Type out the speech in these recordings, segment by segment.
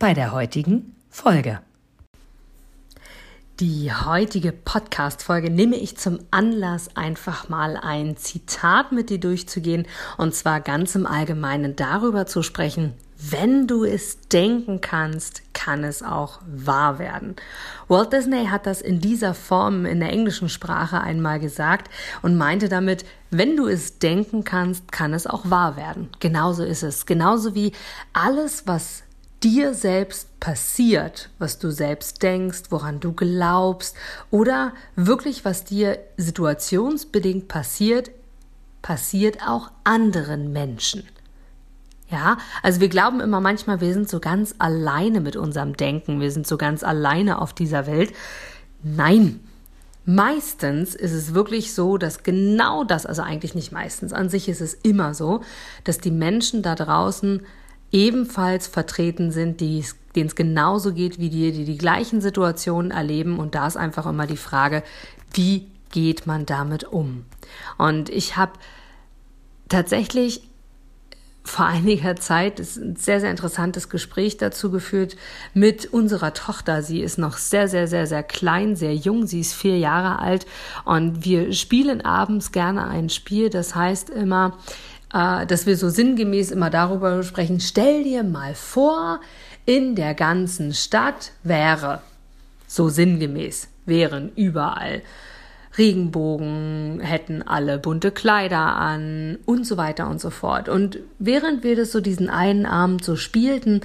bei der heutigen Folge. Die heutige Podcast-Folge nehme ich zum Anlass, einfach mal ein Zitat mit dir durchzugehen und zwar ganz im Allgemeinen darüber zu sprechen, wenn du es denken kannst, kann es auch wahr werden. Walt Disney hat das in dieser Form in der englischen Sprache einmal gesagt und meinte damit, wenn du es denken kannst, kann es auch wahr werden. Genauso ist es. Genauso wie alles, was dir selbst passiert, was du selbst denkst, woran du glaubst oder wirklich, was dir situationsbedingt passiert, passiert auch anderen Menschen. Ja, also wir glauben immer manchmal, wir sind so ganz alleine mit unserem Denken, wir sind so ganz alleine auf dieser Welt. Nein, meistens ist es wirklich so, dass genau das, also eigentlich nicht meistens, an sich ist es immer so, dass die Menschen da draußen ebenfalls vertreten sind, denen es genauso geht wie dir, die die gleichen Situationen erleben. Und da ist einfach immer die Frage, wie geht man damit um? Und ich habe tatsächlich vor einiger Zeit ist ein sehr, sehr interessantes Gespräch dazu geführt mit unserer Tochter. Sie ist noch sehr, sehr, sehr, sehr klein, sehr jung. Sie ist vier Jahre alt und wir spielen abends gerne ein Spiel. Das heißt immer, äh, dass wir so sinngemäß immer darüber sprechen. Stell dir mal vor, in der ganzen Stadt wäre, so sinngemäß, wären überall Regenbogen, hätten alle bunte Kleider an und so weiter und so fort. Und während wir das so diesen einen Abend so spielten,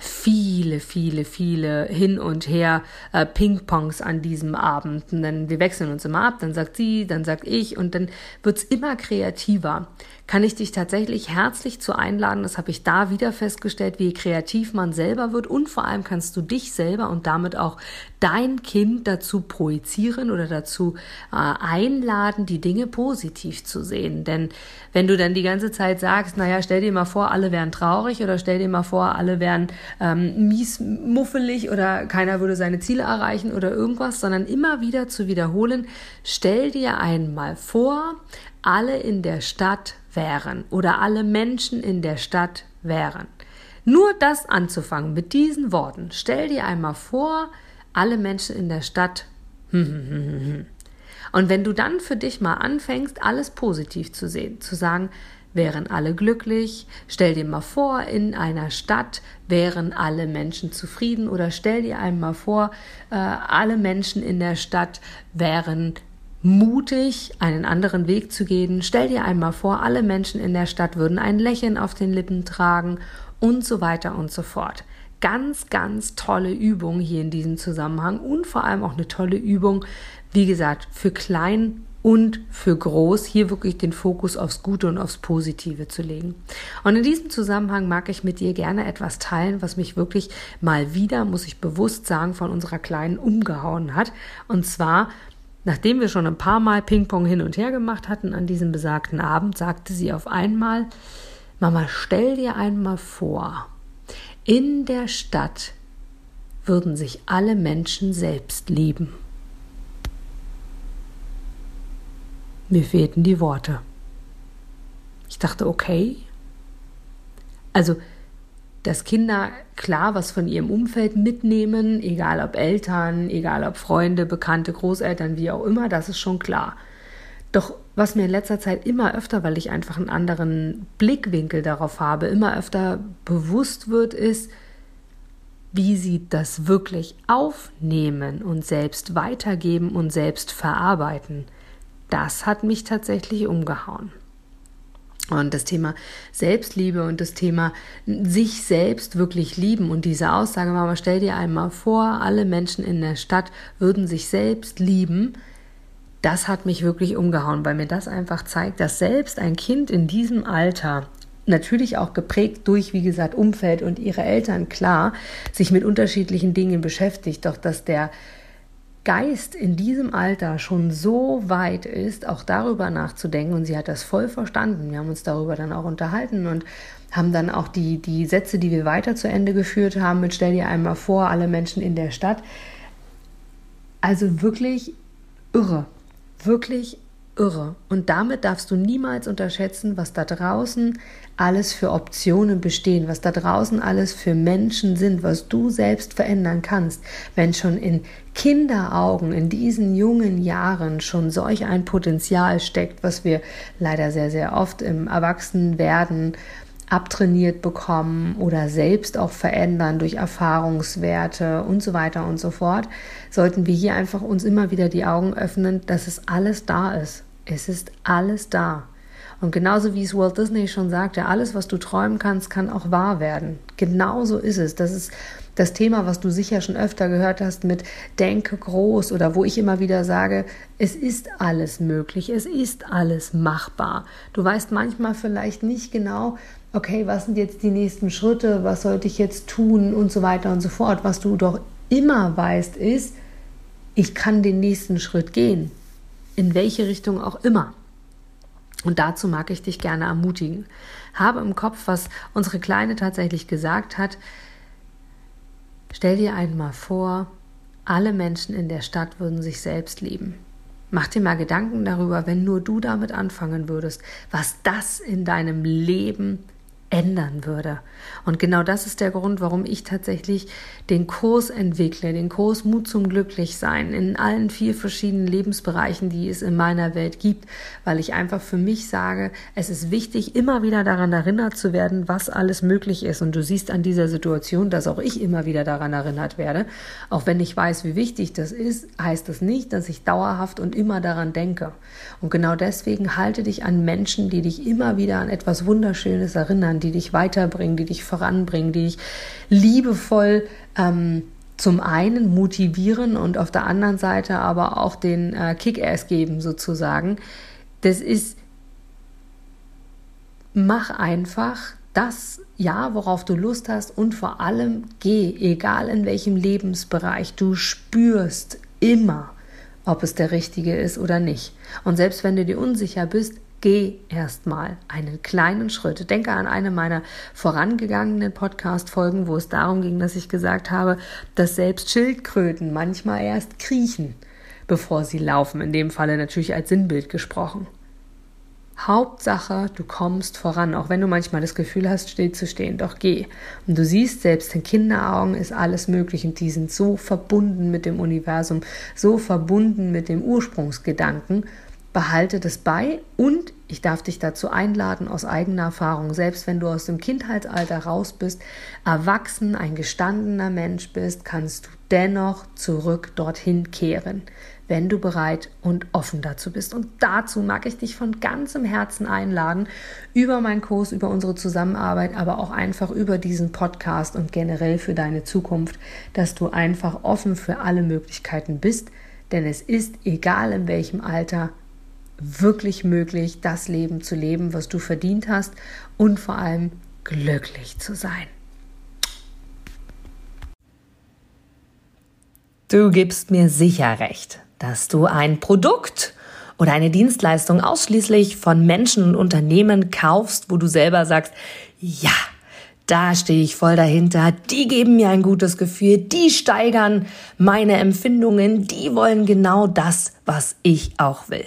viele, viele, viele hin und her äh, Ping-Pongs an diesem Abend. Und dann, wir wechseln uns immer ab, dann sagt sie, dann sagt ich und dann wird's immer kreativer kann ich dich tatsächlich herzlich zu einladen. Das habe ich da wieder festgestellt, wie kreativ man selber wird und vor allem kannst du dich selber und damit auch dein Kind dazu projizieren oder dazu äh, einladen, die Dinge positiv zu sehen. Denn wenn du dann die ganze Zeit sagst, naja, stell dir mal vor, alle wären traurig oder stell dir mal vor, alle wären ähm, mies, muffelig oder keiner würde seine Ziele erreichen oder irgendwas, sondern immer wieder zu wiederholen, stell dir einmal vor, alle in der Stadt wären oder alle Menschen in der Stadt wären. Nur das anzufangen mit diesen Worten. Stell dir einmal vor, alle Menschen in der Stadt. Und wenn du dann für dich mal anfängst, alles positiv zu sehen, zu sagen, wären alle glücklich, stell dir mal vor, in einer Stadt wären alle Menschen zufrieden oder stell dir einmal vor, äh, alle Menschen in der Stadt wären mutig, einen anderen Weg zu gehen. Stell dir einmal vor, alle Menschen in der Stadt würden ein Lächeln auf den Lippen tragen und so weiter und so fort. Ganz, ganz tolle Übung hier in diesem Zusammenhang und vor allem auch eine tolle Übung, wie gesagt, für klein und für groß hier wirklich den Fokus aufs Gute und aufs Positive zu legen. Und in diesem Zusammenhang mag ich mit dir gerne etwas teilen, was mich wirklich mal wieder, muss ich bewusst sagen, von unserer Kleinen umgehauen hat. Und zwar Nachdem wir schon ein paar Mal Ping-Pong hin und her gemacht hatten an diesem besagten Abend, sagte sie auf einmal, Mama, stell dir einmal vor, in der Stadt würden sich alle Menschen selbst lieben. Mir fehlten die Worte. Ich dachte, okay. Also dass Kinder klar was von ihrem Umfeld mitnehmen, egal ob Eltern, egal ob Freunde, Bekannte, Großeltern, wie auch immer, das ist schon klar. Doch was mir in letzter Zeit immer öfter, weil ich einfach einen anderen Blickwinkel darauf habe, immer öfter bewusst wird, ist, wie sie das wirklich aufnehmen und selbst weitergeben und selbst verarbeiten. Das hat mich tatsächlich umgehauen. Und das Thema Selbstliebe und das Thema sich selbst wirklich lieben und diese Aussage, Mama, stell dir einmal vor, alle Menschen in der Stadt würden sich selbst lieben, das hat mich wirklich umgehauen, weil mir das einfach zeigt, dass selbst ein Kind in diesem Alter natürlich auch geprägt durch, wie gesagt, Umfeld und ihre Eltern, klar, sich mit unterschiedlichen Dingen beschäftigt. Doch dass der Geist in diesem Alter schon so weit ist, auch darüber nachzudenken, und sie hat das voll verstanden. Wir haben uns darüber dann auch unterhalten und haben dann auch die, die Sätze, die wir weiter zu Ende geführt haben, mit stell dir einmal vor, alle Menschen in der Stadt. Also wirklich irre, wirklich irre. Und damit darfst du niemals unterschätzen, was da draußen alles für Optionen bestehen, was da draußen alles für Menschen sind, was du selbst verändern kannst, wenn schon in Kinderaugen in diesen jungen Jahren schon solch ein Potenzial steckt, was wir leider sehr, sehr oft im Erwachsenenwerden abtrainiert bekommen oder selbst auch verändern durch Erfahrungswerte und so weiter und so fort, sollten wir hier einfach uns immer wieder die Augen öffnen, dass es alles da ist. Es ist alles da. Und genauso wie es Walt Disney schon sagte, alles, was du träumen kannst, kann auch wahr werden. Genauso ist es. Das ist das Thema, was du sicher schon öfter gehört hast mit Denke groß oder wo ich immer wieder sage, es ist alles möglich, es ist alles machbar. Du weißt manchmal vielleicht nicht genau, okay, was sind jetzt die nächsten Schritte, was sollte ich jetzt tun und so weiter und so fort. Was du doch immer weißt, ist, ich kann den nächsten Schritt gehen in welche Richtung auch immer. Und dazu mag ich dich gerne ermutigen. Habe im Kopf, was unsere Kleine tatsächlich gesagt hat. Stell dir einmal vor, alle Menschen in der Stadt würden sich selbst lieben. Mach dir mal Gedanken darüber, wenn nur du damit anfangen würdest, was das in deinem Leben ändern würde. Und genau das ist der Grund, warum ich tatsächlich den Kurs entwickle, den Kurs Mut zum Glücklichsein in allen vier verschiedenen Lebensbereichen, die es in meiner Welt gibt, weil ich einfach für mich sage, es ist wichtig, immer wieder daran erinnert zu werden, was alles möglich ist. Und du siehst an dieser Situation, dass auch ich immer wieder daran erinnert werde. Auch wenn ich weiß, wie wichtig das ist, heißt das nicht, dass ich dauerhaft und immer daran denke. Und genau deswegen halte dich an Menschen, die dich immer wieder an etwas Wunderschönes erinnern, die dich weiterbringen, die dich voranbringen, die dich liebevoll ähm, zum einen motivieren und auf der anderen Seite aber auch den äh, Kick-Ass geben sozusagen. Das ist, mach einfach das, ja, worauf du Lust hast und vor allem geh, egal in welchem Lebensbereich, du spürst immer, ob es der richtige ist oder nicht. Und selbst wenn du dir unsicher bist, Geh erstmal einen kleinen Schritt. Denke an eine meiner vorangegangenen Podcast-Folgen, wo es darum ging, dass ich gesagt habe, dass selbst Schildkröten manchmal erst kriechen, bevor sie laufen. In dem Falle natürlich als Sinnbild gesprochen. Hauptsache, du kommst voran, auch wenn du manchmal das Gefühl hast, stillzustehen. Doch geh. Und du siehst, selbst in Kinderaugen ist alles möglich und die sind so verbunden mit dem Universum, so verbunden mit dem Ursprungsgedanken behalte das bei und ich darf dich dazu einladen, aus eigener Erfahrung, selbst wenn du aus dem Kindheitsalter raus bist, erwachsen, ein gestandener Mensch bist, kannst du dennoch zurück dorthin kehren, wenn du bereit und offen dazu bist. Und dazu mag ich dich von ganzem Herzen einladen, über meinen Kurs, über unsere Zusammenarbeit, aber auch einfach über diesen Podcast und generell für deine Zukunft, dass du einfach offen für alle Möglichkeiten bist, denn es ist, egal in welchem Alter, wirklich möglich, das Leben zu leben, was du verdient hast und vor allem glücklich zu sein. Du gibst mir sicher recht, dass du ein Produkt oder eine Dienstleistung ausschließlich von Menschen und Unternehmen kaufst, wo du selber sagst, ja, da stehe ich voll dahinter, die geben mir ein gutes Gefühl, die steigern meine Empfindungen, die wollen genau das, was ich auch will.